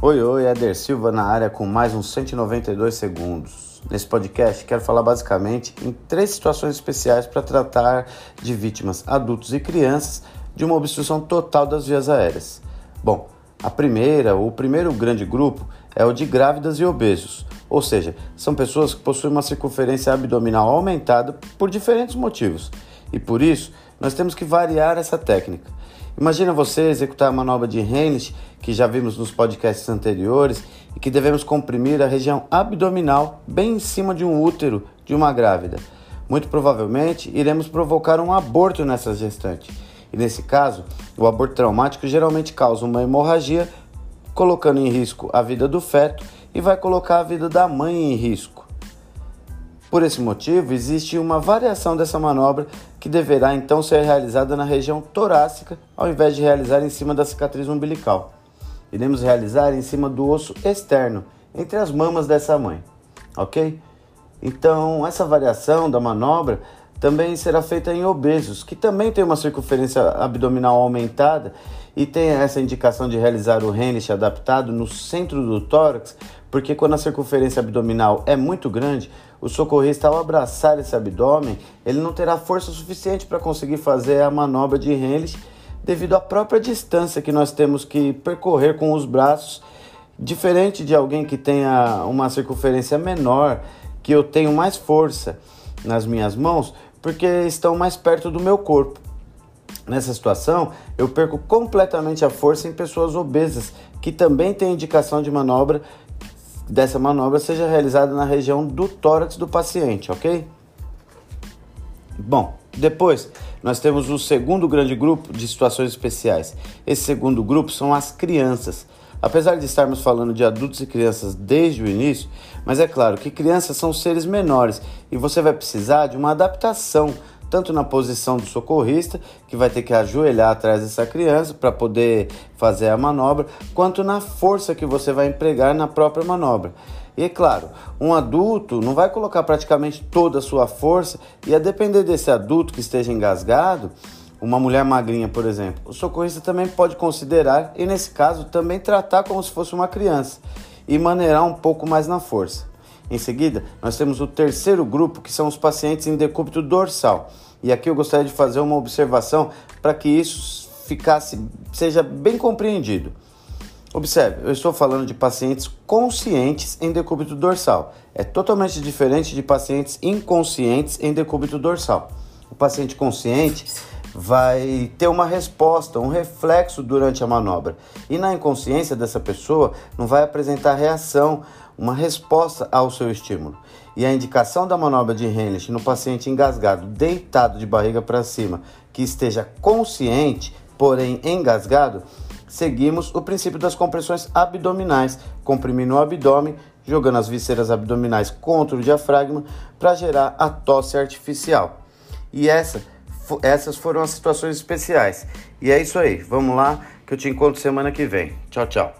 Oi, oi, Eder Silva na área com mais uns 192 segundos. Nesse podcast, quero falar basicamente em três situações especiais para tratar de vítimas, adultos e crianças de uma obstrução total das vias aéreas. Bom, a primeira, o primeiro grande grupo é o de grávidas e obesos, ou seja, são pessoas que possuem uma circunferência abdominal aumentada por diferentes motivos e por isso nós temos que variar essa técnica. Imagina você executar a manobra de Heinrich, que já vimos nos podcasts anteriores, e que devemos comprimir a região abdominal bem em cima de um útero de uma grávida. Muito provavelmente iremos provocar um aborto nessa gestante. E nesse caso, o aborto traumático geralmente causa uma hemorragia, colocando em risco a vida do feto e vai colocar a vida da mãe em risco. Por esse motivo, existe uma variação dessa manobra que deverá então ser realizada na região torácica, ao invés de realizar em cima da cicatriz umbilical. Iremos realizar em cima do osso externo, entre as mamas dessa mãe, ok? Então, essa variação da manobra também será feita em obesos, que também tem uma circunferência abdominal aumentada e tem essa indicação de realizar o Henrich adaptado no centro do tórax, porque quando a circunferência abdominal é muito grande, o socorrista ao abraçar esse abdômen, ele não terá força suficiente para conseguir fazer a manobra de Henrich devido à própria distância que nós temos que percorrer com os braços, diferente de alguém que tenha uma circunferência menor, que eu tenho mais força nas minhas mãos, porque estão mais perto do meu corpo. Nessa situação, eu perco completamente a força em pessoas obesas, que também têm indicação de manobra, dessa manobra seja realizada na região do tórax do paciente, ok? Bom, depois nós temos o segundo grande grupo de situações especiais. Esse segundo grupo são as crianças. Apesar de estarmos falando de adultos e crianças desde o início, mas é claro que crianças são seres menores e você vai precisar de uma adaptação, tanto na posição do socorrista, que vai ter que ajoelhar atrás dessa criança para poder fazer a manobra, quanto na força que você vai empregar na própria manobra. E é claro, um adulto não vai colocar praticamente toda a sua força e a depender desse adulto que esteja engasgado, uma mulher magrinha, por exemplo, o socorrista também pode considerar e, nesse caso, também tratar como se fosse uma criança e maneirar um pouco mais na força. Em seguida, nós temos o terceiro grupo, que são os pacientes em decúbito dorsal. E aqui eu gostaria de fazer uma observação para que isso ficasse seja bem compreendido. Observe, eu estou falando de pacientes conscientes em decúbito dorsal. É totalmente diferente de pacientes inconscientes em decúbito dorsal. O paciente consciente vai ter uma resposta, um reflexo durante a manobra. E na inconsciência dessa pessoa não vai apresentar reação, uma resposta ao seu estímulo. E a indicação da manobra de Henrich no paciente engasgado, deitado de barriga para cima, que esteja consciente, porém engasgado, seguimos o princípio das compressões abdominais, comprimindo o abdômen, jogando as vísceras abdominais contra o diafragma para gerar a tosse artificial. E essa essas foram as situações especiais. E é isso aí. Vamos lá, que eu te encontro semana que vem. Tchau, tchau.